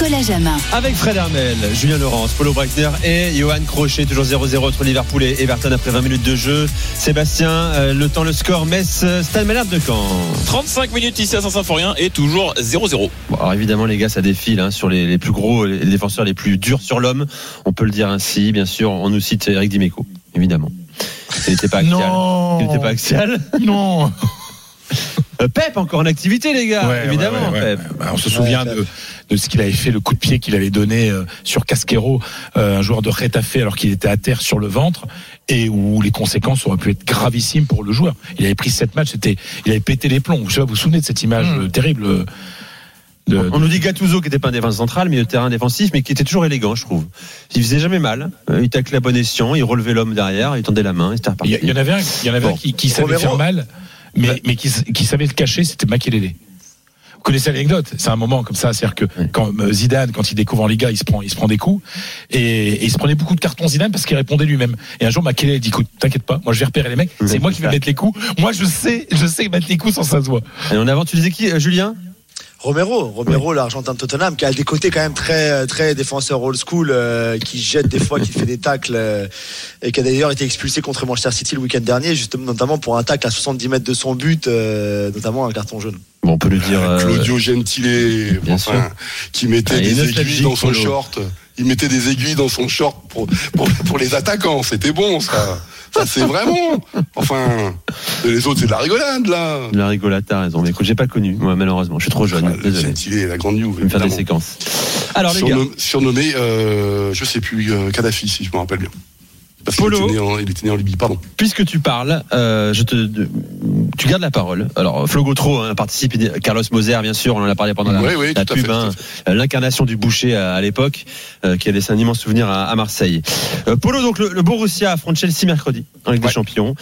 Nicolas Jamin. Avec Fred Hermel, Julien Laurence, Paulo Breitner et Johan Crochet, toujours 0-0 entre Liverpool et Everton après 20 minutes de jeu. Sébastien, euh, le temps, le score, Metz, euh, Stade Malherbe de Caen. 35 minutes ici à Saint-Symphorien et toujours 0-0. Bon, alors évidemment, les gars, ça défile hein, sur les, les plus gros, les défenseurs les plus durs sur l'homme. On peut le dire ainsi, bien sûr. On nous cite Eric Dimeco, évidemment. Il n'était pas axial. Non. Il n'était pas axial. Non. Euh, Pep, encore en activité, les gars, Ouais, évidemment. ouais, ouais, Pep. ouais. Bah, on se souvient de, de ce qu'il avait fait, le coup de pied qu'il avait donné euh, sur Casquero, euh, un joueur de Retafe, alors qu'il était à terre sur le ventre, et où les conséquences auraient pu être gravissimes pour le joueur. Il avait pris sept matchs, c'était, il avait pété les plombs. Je sais pas, vous vous souvenez de cette image Hmm. euh, terrible de, On nous dit Gattuso qui n'était pas un défenseur central, milieu de terrain défensif, mais qui était toujours élégant, je trouve. Il faisait jamais mal. Il taclait à bon escient, il relevait l'homme derrière, il tendait la main, et c'était reparti. Il y, il y en avait un, il y en avait Bon. un qui, qui savait Romero. faire mal, mais, mais qui, qui savait le cacher, c'était Makelele. Vous connaissez l'anecdote C'est un moment comme ça, c'est-à-dire que quand euh, Zidane, quand il découvre en Liga, il se prend, il se prend des coups et, et il se prenait beaucoup de cartons Zidane parce qu'il répondait lui-même. Et un jour, Makelele dit "Écoute, t'inquiète pas, moi je vais repérer les mecs. C'est moi qui vais mettre les coups. Moi je sais, je sais mettre les coups sans ça se voit." Et en avant, tu disais qui, euh, Julien? Romero, Romero, l'Argentin de Tottenham, qui a des côtés quand même très très défenseur old school, euh, qui jette des fois, qui fait des tacles, euh, et qui a d'ailleurs été expulsé contre Manchester City le week-end dernier, justement notamment pour un tacle à 70 mètres de son but, euh, notamment un carton jaune. Bon, on peut le dire. euh, Claudio Gentile, enfin, qui mettait Ah, des aiguilles dans son short. Il mettait des aiguilles dans son short pour, pour, pour les attaquants. C'était bon, ça. Ça, c'est vraiment. Enfin, les autres, c'est de la rigolade, là. La rigolade, t'as raison. Mais écoute, j'ai pas connu, moi, malheureusement. Je suis trop jeune. Ah, désolé. Gentile, la grande vais me faire des séquences. Alors, les gars. Surnom- surnommé, euh, je sais plus, euh, Kadhafi, si je me rappelle bien. Parce Polo. était, né en- il était né en Libye, pardon. Puisque tu parles, euh, je te, de- tu gardes la parole. Alors, Flo Gautreau hein, participe, Carlos Moser, bien sûr, on en a parlé pendant la, Oui, oui, la tout à pub, hein, à l'incarnation du boucher à, à l'époque, euh, qui a laissé un immense souvenir à, à Marseille. Euh, Polo, donc le, le Borussia affronte Chelsea mercredi en Ligue des. Champions.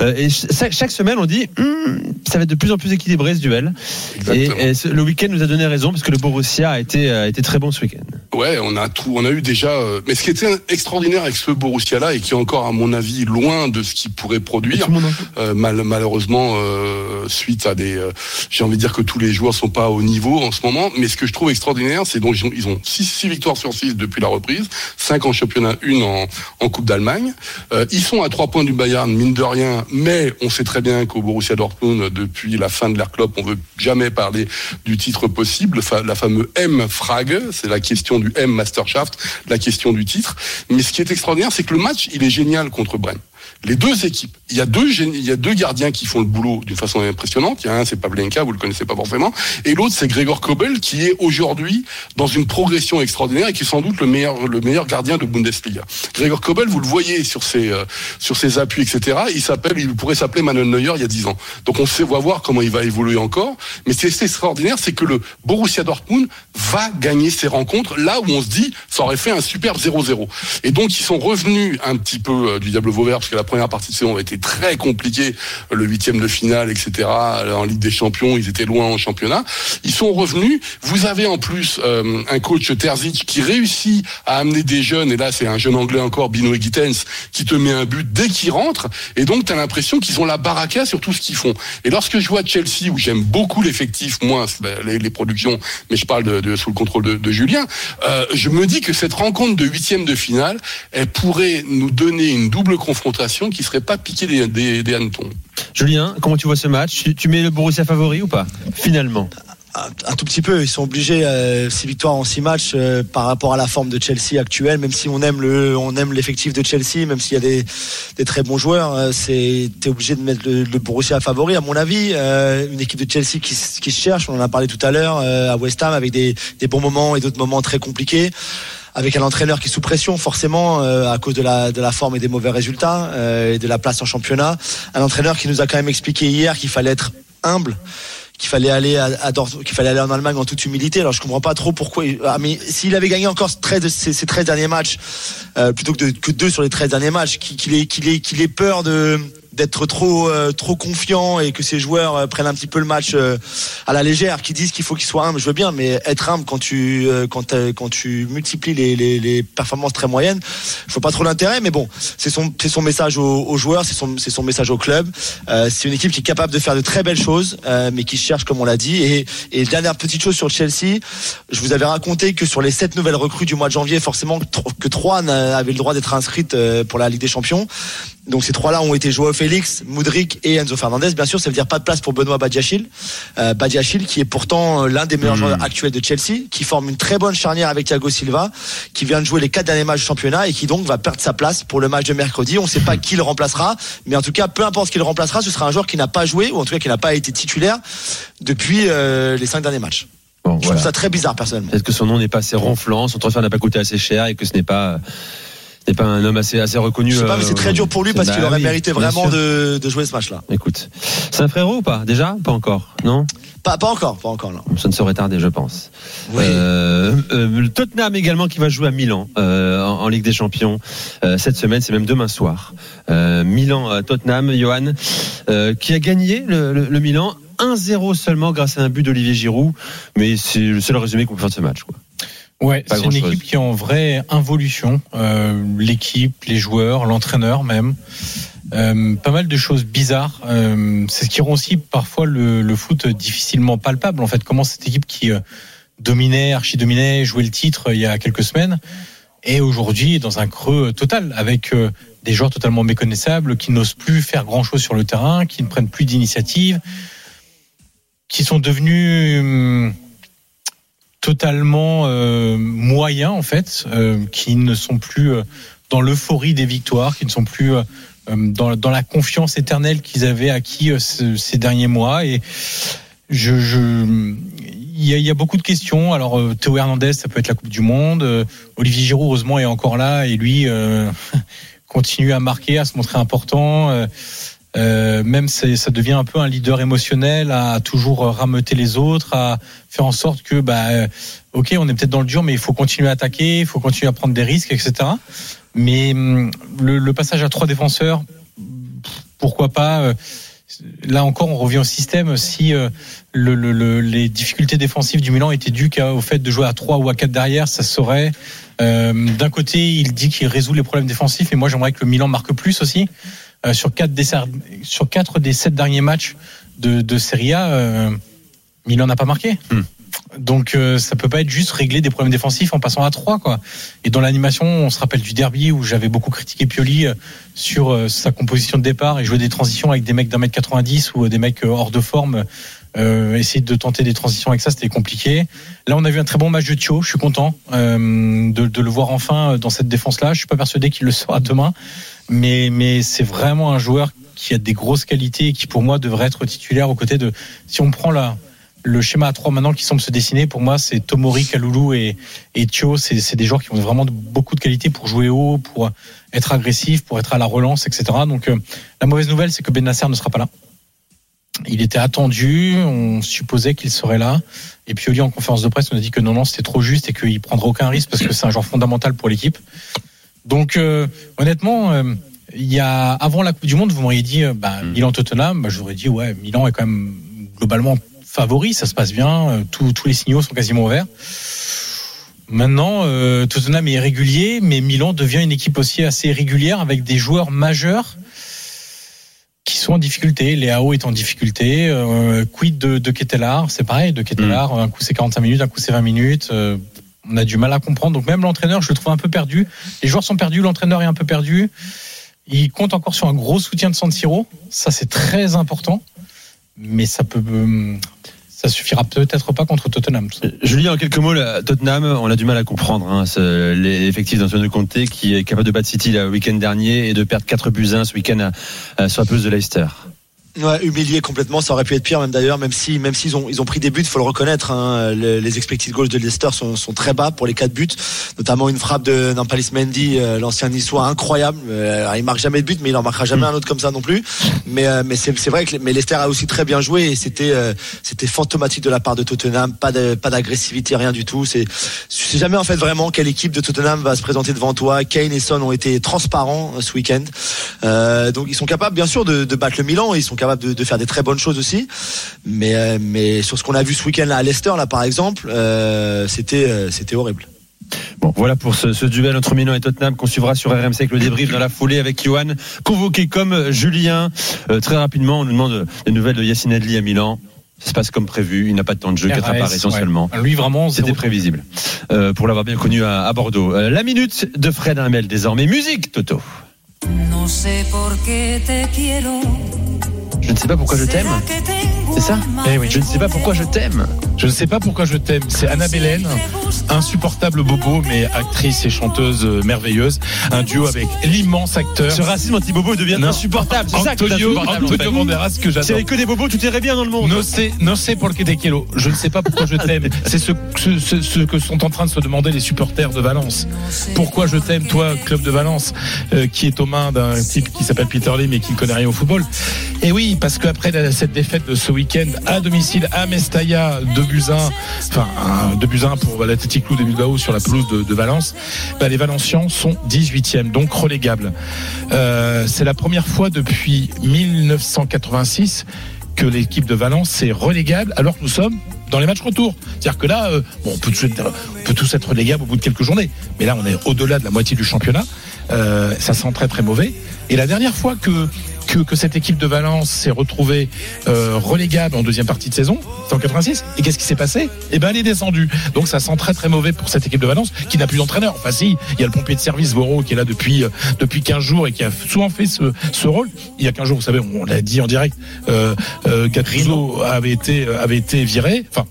Euh, et chaque, chaque semaine, on dit, Hum, ça va être de plus en plus équilibré ce duel. Et, Exactement. et ce- le week-end nous a donné raison parce que le Borussia a été, a été très bon ce week-end. Ouais, on a tout, on a eu déjà. euh, mais ce qui était extraordinaire avec ce Borussia-là et qui est encore, à mon avis, loin de ce qu'il pourrait produire, euh, mal- malheureusement, euh, suite à des, euh, j'ai envie de dire que tous les joueurs sont pas au niveau en ce moment. Mais ce que je trouve extraordinaire, c'est donc ils ont, ils ont six, six victoires sur 6 depuis la reprise, cinq en championnat, une en, en Coupe d'Allemagne. Euh, ils sont à trois points du Bayern, mine de rien. Mais on sait très bien qu'au Borussia Dortmund, depuis la fin de l'ère Klopp, on veut jamais parler du titre possible, la fameuse M Frag, c'est la question du M Mastershaft, la question du titre. Mais ce qui est extraordinaire, c'est que le match, il est génial contre Brême. Les deux équipes, il y a deux, il y a deux gardiens qui font le boulot d'une façon impressionnante. Il y a un, c'est Pavlenka, vous le connaissez pas forcément, et l'autre, c'est Gregor Kobel, qui est aujourd'hui dans une progression extraordinaire et qui est sans doute le meilleur, le meilleur gardien de Bundesliga. Gregor Kobel, vous le voyez sur ses, euh, sur ses appuis, etc. Il s'appelle, il pourrait s'appeler Manuel Neuer il y a 10 ans. Donc on sait, on va voir comment il va évoluer encore. Mais ce qui est extraordinaire, c'est que le Borussia Dortmund va gagner ses rencontres là où on se dit, ça aurait fait un superbe 0-0. Et donc ils sont revenus un petit peu euh, du diable vauvert parce que la première partie de saison a été très compliquée, le huitième de finale, etc. En Ligue des Champions, ils étaient loin en championnat. Ils sont revenus. Vous avez en plus euh, un coach Terzic qui réussit à amener des jeunes. Et là, c'est un jeune anglais encore, Bino Gittens, qui te met un but dès qu'il rentre. Et donc, tu as l'impression qu'ils ont la baraka sur tout ce qu'ils font. Et lorsque je vois Chelsea, où j'aime beaucoup l'effectif, moins les, productions, mais je parle de, sous le contrôle de, de Julien, euh, je me dis que cette rencontre de huitième de finale, elle pourrait nous donner une double confrontation qui serait pas piquée des, des, des hannetons. Julien, comment tu vois ce match tu, tu mets le Borussia favori ou pas Finalement. Un, tout petit peu, ils sont obligés, euh, six victoires en six matchs euh, par rapport à la forme de Chelsea actuelle, même si on aime le, on aime l'effectif de Chelsea, même s'il y a des, des très bons joueurs, euh, c'est, t'es obligé de mettre le, le Borussia favori, à mon avis, euh, une équipe de Chelsea qui se cherche, on en a parlé tout à l'heure, euh, à West Ham, avec des, des bons moments et d'autres moments très compliqués. Avec un entraîneur qui est sous pression, forcément, euh, à cause de la, de la forme et des mauvais résultats, euh, et de la place en championnat. Un entraîneur qui nous a quand même expliqué hier qu'il fallait être humble, qu'il fallait aller à, à qu'il fallait aller en Allemagne en toute humilité. Alors je comprends pas trop pourquoi. Ah, mais s'il avait gagné encore 13 de ses, ses 13 derniers matchs, euh, plutôt que, de, deux sur les 13 derniers matchs, qu'il ait, qu'il ait, qu'il ait peur de d'être trop euh, trop confiant et que ces joueurs euh, prennent un petit peu le match euh, à la légère, qui disent qu'il faut qu'ils soient humbles. Je veux bien, mais être humble quand tu euh, quand quand tu multiplies les, les, les performances très moyennes, je vois pas trop l'intérêt. Mais bon, c'est son c'est son message aux, aux joueurs, c'est son c'est son message au club. Euh, c'est une équipe qui est capable de faire de très belles choses, mais qui cherche comme on l'a dit. Et, et dernière petite chose sur Chelsea, je vous avais raconté que sur les sept nouvelles recrues du mois de janvier, forcément que tro- que trois avaient le droit d'être inscrites pour la Ligue des Champions. Donc ces trois-là ont été Joao Félix, Moudric et Enzo Fernandez. Bien sûr, ça veut dire pas de place pour Benoît Badiachil. Euh, Badiachil qui est pourtant euh, l'un des meilleurs joueurs actuels de Chelsea, qui forme une très bonne charnière avec Thiago Silva, qui vient de jouer les quatre derniers matchs du championnat et qui donc va perdre sa place pour le match de mercredi. On ne sait pas qui le remplacera, mais en tout cas, peu importe qui le remplacera, ce sera un joueur qui n'a pas joué ou en tout cas qui n'a pas été titulaire depuis euh, les cinq derniers matchs. Bon, Je voilà. trouve ça très bizarre personnellement. Peut-être que son nom n'est pas assez ronflant, son transfert n'a pas coûté assez cher et que ce n'est pas, n'est pas un homme assez, assez reconnu. Je sais pas, mais euh, c'est très dur pour lui parce bah qu'il aurait oui, mérité vraiment de, de jouer ce match-là. Écoute, c'est un frérot ou pas Déjà? Pas encore Non? Pas, pas encore, pas encore. Non. Ça ne saurait tarder, je pense. Oui. Euh, euh, le Tottenham également qui va jouer à Milan euh, en, en Ligue des Champions euh, cette semaine, c'est même demain soir. Euh, Milan, Tottenham, Johan, euh, qui a gagné le, le- le Milan 1-0 seulement grâce à un but d'Olivier Giroud, mais c'est le seul résumé qu'on peut faire de ce match. Quoi. Ouais, c'est une équipe qui est en vraie involution. Euh, L'équipe, les joueurs, l'entraîneur même. Euh, pas mal de choses bizarres. Euh, c'est ce qui rend aussi parfois le, le foot difficilement palpable. En fait, comment cette équipe qui euh, dominait, archi-dominait, jouait le titre euh, il y a quelques semaines, est aujourd'hui dans un creux total avec euh, des joueurs totalement méconnaissables qui n'osent plus faire grand-chose sur le terrain, qui ne prennent plus d'initiative, qui sont devenus hum, totalement euh, moyens en fait, euh, qui ne sont plus euh, dans l'euphorie des victoires, qui ne sont plus euh, euh, dans, dans la confiance éternelle qu'ils avaient acquis ce- ces derniers mois. Et je, je, il y, a, il y a beaucoup de questions. Alors Théo Hernandez, ça peut être la Coupe du Monde. Olivier Giroud, heureusement, est encore là et lui euh, continue à marquer, à se montrer important. Euh, même ça devient un peu un leader émotionnel à toujours rameuter les autres, à faire en sorte que bah euh, ok on est peut-être dans le dur mais il faut continuer à attaquer, il faut continuer à prendre des risques etc. Mais hum, le, le passage à trois défenseurs, pourquoi pas euh, Là encore, on revient au système. Si le, le- le- les difficultés défensives du Milan étaient dues au fait de jouer à 3 ou à 4 derrière, ça se saurait. Euh, D'un côté, il dit qu'il résout les problèmes défensifs, et moi j'aimerais que le Milan marque plus aussi. Euh, sur, 4 des, sur quatre des 7 derniers matchs de, de Serie A, euh, Milan n'a pas marqué. Hmm. Donc euh, ça peut pas être juste régler des problèmes défensifs en passant à 3 quoi. Et dans l'animation, on se rappelle du derby où j'avais beaucoup critiqué Pioli euh, sur euh, sa composition de départ et jouer des transitions avec des mecs d'un mètre 90 ou des mecs hors de forme. Euh, essayer de tenter des transitions avec ça, c'était compliqué. Là, on a vu un très bon match de Thio. Je suis content euh, de, de le voir enfin dans cette défense-là. Je suis pas persuadé qu'il le sera demain, mais mais c'est vraiment un joueur qui a des grosses qualités et qui pour moi devrait être titulaire aux côtés de. Si on prend la le schéma à 3 maintenant qui semble se dessiner, pour moi, c'est Tomori, Kaloulou et, et Thio. C'est des joueurs qui ont vraiment beaucoup de qualité pour jouer haut, pour être agressif, pour être à la relance, etc. Donc, euh, la mauvaise nouvelle, c'est que Ben Nasser ne sera pas là. Il était attendu, on supposait qu'il serait là. Et puis, Oli, en conférence de presse, on a dit que non, non, c'était trop juste et qu'il prendra aucun risque parce que c'est un joueur fondamental pour l'équipe. Donc, euh, honnêtement, euh, il y a avant la Coupe du Monde, vous m'auriez dit euh, bah, Milan Tottenham, bah, j'aurais dit ouais, Milan est quand même globalement favori, ça se passe bien, euh, tous les signaux sont quasiment ouverts. Maintenant, euh, Tottenham est régulier, mais Milan devient une équipe aussi assez régulière avec des joueurs majeurs sont en difficulté. Léao est en difficulté. Euh, quid de, de Ketelar? C'est pareil, de Ketelar, un coup c'est 45 minutes, un coup c'est 20 minutes. Euh, on a du mal à comprendre. Donc même l'entraîneur, je le trouve un peu perdu. Les joueurs sont perdus, l'entraîneur est un peu perdu. Il compte encore sur un gros soutien de San Siro. Ça, c'est très important. Mais ça peut, euh, ça suffira peut-être pas contre Tottenham. Je lis en quelques mots, Tottenham, on a du mal à comprendre hein, l'effectif d'Antonio Conte qui est capable de battre City le week-end dernier et de perdre 4 buts 1 ce week-end à- sur de Leicester. Ouais, humilié complètement, ça aurait pu être pire même d'ailleurs, même si même s'ils ont ils ont pris des buts, faut le reconnaître. Hein, les, les expected goals de Leicester sont, sont très bas pour les quatre buts, notamment une frappe de Nampalis Mendy, euh, l'ancien niçois incroyable. Euh, il marque jamais de but, mais il en marquera jamais un autre comme ça non plus. Mais euh, mais c'est c'est vrai que mais Leicester a aussi très bien joué et c'était euh, c'était fantomatique de la part de Tottenham, pas de pas d'agressivité, rien du tout. C'est je sais jamais en fait vraiment quelle équipe de Tottenham va se présenter devant toi. Kane et Son ont été transparents euh, ce week-end, Euh, donc ils sont capables bien sûr de, de battre le Milan, ils sont capables de, de faire des très bonnes choses aussi. Mais, euh, mais sur ce qu'on a vu ce week-end là à Leicester, là par exemple, euh, c'était, euh, c'était horrible. Bon, voilà pour ce, ce duel entre Milan et Tottenham qu'on suivra sur RMC avec le débrief dans la foulée avec Johan, convoqué comme Julien. Euh, très rapidement, on nous demande des nouvelles de Yacine Adli à Milan. Ça se passe comme prévu, il n'a pas de temps de jeu, quatre RAS, apparitions ouais. seulement. Lui, vraiment, C'était prévisible, euh, pour l'avoir bien connu à, à Bordeaux. Euh, la minute de Fred Hamel désormais. Musique, Toto. No sé por qué te quiero. Je ne sais pas pourquoi je t'aime. C'est ça Eh oui. Je ne sais pas pourquoi je t'aime. Je ne sais pas pourquoi je t'aime. C'est Anna Belen, insupportable bobo, mais actrice et chanteuse euh, merveilleuse. Un duo avec l'immense acteur Ce racisme anti-bobo devient Non. insupportable. C'est ça Antonio. Antonio Banderas que j'adore. avait que des bobos, tout irait bien dans le monde. No sé, no sé por qué te quiero. Je ne sais pas pourquoi je t'aime. C'est ce, ce, ce- que sont en train de se demander les supporters de Valence. Pourquoi je t'aime, toi, club de Valence, euh, qui est aux mains d'un type qui s'appelle Peter Lim et qui ne connaît rien au football? Et oui, parce qu'après cette défaite de ce week-end à domicile à Mestalla, 2 buts 1, enfin, 2 buts 1 pour l'Athletic Club de Bilbao sur la pelouse de, Valence, bah, les Valencians sont 18e, donc relégables. Euh, c'est la première fois depuis 1986 que l'équipe de Valence est relégable alors que nous sommes dans les matchs retour. C'est-à-dire que là, euh, on, peut tous être, on relégables au bout de quelques journées. Mais là, on est au-delà de la moitié du championnat. Euh, ça sent très très mauvais. Et la dernière fois que, que, que cette équipe de Valence s'est retrouvée euh, relégable en deuxième partie de saison, c'est en 86. Et qu'est-ce qui s'est passé? Eh ben, elle est descendue. Donc ça sent très très mauvais pour cette équipe de Valence qui n'a plus d'entraîneur. Enfin si, il y a le pompier de service Voro qui est là depuis euh, depuis 15 jours et qui a souvent fait ce, ce rôle. Il y a 15 jours, vous savez, on l'a dit en direct, euh, euh, Gattuso avait été euh, avait été viré. Enfin,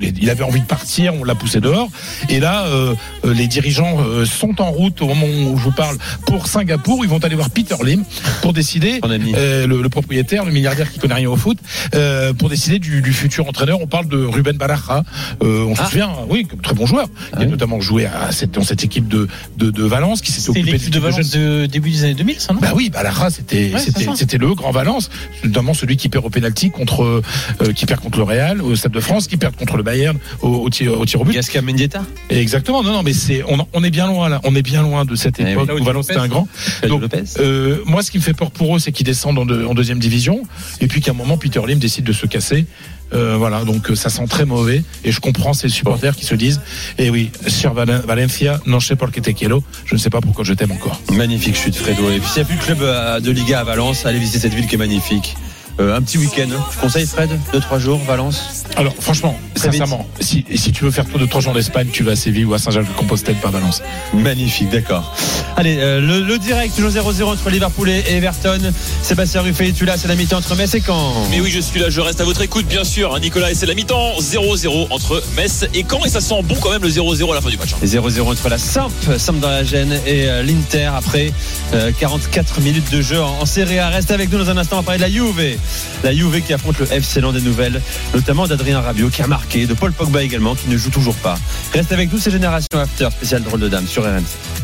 il avait envie de partir, on l'a poussé dehors. Et là, euh, euh, les dirigeants euh, sont en route au moment où je vous parle pour Singapour. Ils vont aller voir Peter Lim pour décider, euh, le, le propriétaire, le milliardaire qui connaît rien au foot, euh, pour décider du, du futur entraîneur. On parle de Ruben Baraja. Euh, on Ah. se souvient, oui, comme très bon joueur. Ah il a oui. notamment joué à cette, dans cette équipe de, de, de Valence qui s'est occupée l'équipe de. Valence de début des années 2000, ça, non? Bah oui, Baraja, c'était Ouais, c'était le grand Valence, notamment celui qui perd au penalty contre euh, qui perd contre le Real au Stade de France, qui perd contre le Bayern au, au tir au tir au but. Gasca Mendieta Exactement. Non non, mais c'est on, on est bien loin là, on est bien loin de cette Eh époque où Valence était un grand. Donc. Euh, moi, ce qui me fait peur pour eux, c'est qu'ils descendent en, deux- en deuxième division, et puis qu'à un moment, Peter Lim décide de se casser. Euh, voilà, donc euh, ça sent très mauvais, et je comprends ces supporters qui se disent, eh oui, sur Valen- Valencia, non te quiero, je ne sais pas pourquoi je t'aime encore. Magnifique chute Fredo. Et puis s'il n'y a plus de club de Liga à Valence, allez visiter cette ville qui est magnifique. Euh, un petit week-end. Tu conseilles Fred Deux, trois jours, Valence Alors, franchement. Sincèrement, si, si tu veux faire tour de trois jours d'Espagne, tu vas à Séville ou à Saint-Jacques-de-Compostelle, pas Valence. Magnifique, d'accord. Allez, euh, le, le direct, toujours 0-0 entre Liverpool et Everton. Sébastien Ruffet, tu là, c'est la mi-temps entre Metz et Caen. Mais oui, je suis là, je reste à votre écoute, bien sûr. hein, Nicolas, et c'est la mi-temps 0-0 entre Metz et Caen. Et ça sent bon quand même le 0-0 à la fin du match. hein. Et 0-0 entre la Samp, Samp dans la gêne, et euh, l'Inter après euh, 44 minutes de jeu en, en Serie A. Reste avec nous dans un instant, on va parler de la Juve. La Juve qui affronte le FC Land des Nouvelles, notamment d'Adrien Rabiot qui a marqué, de Paul Pogba également qui ne joue toujours pas. Reste avec nous, c'est Génération After, spécial drôle de dame sur RMC.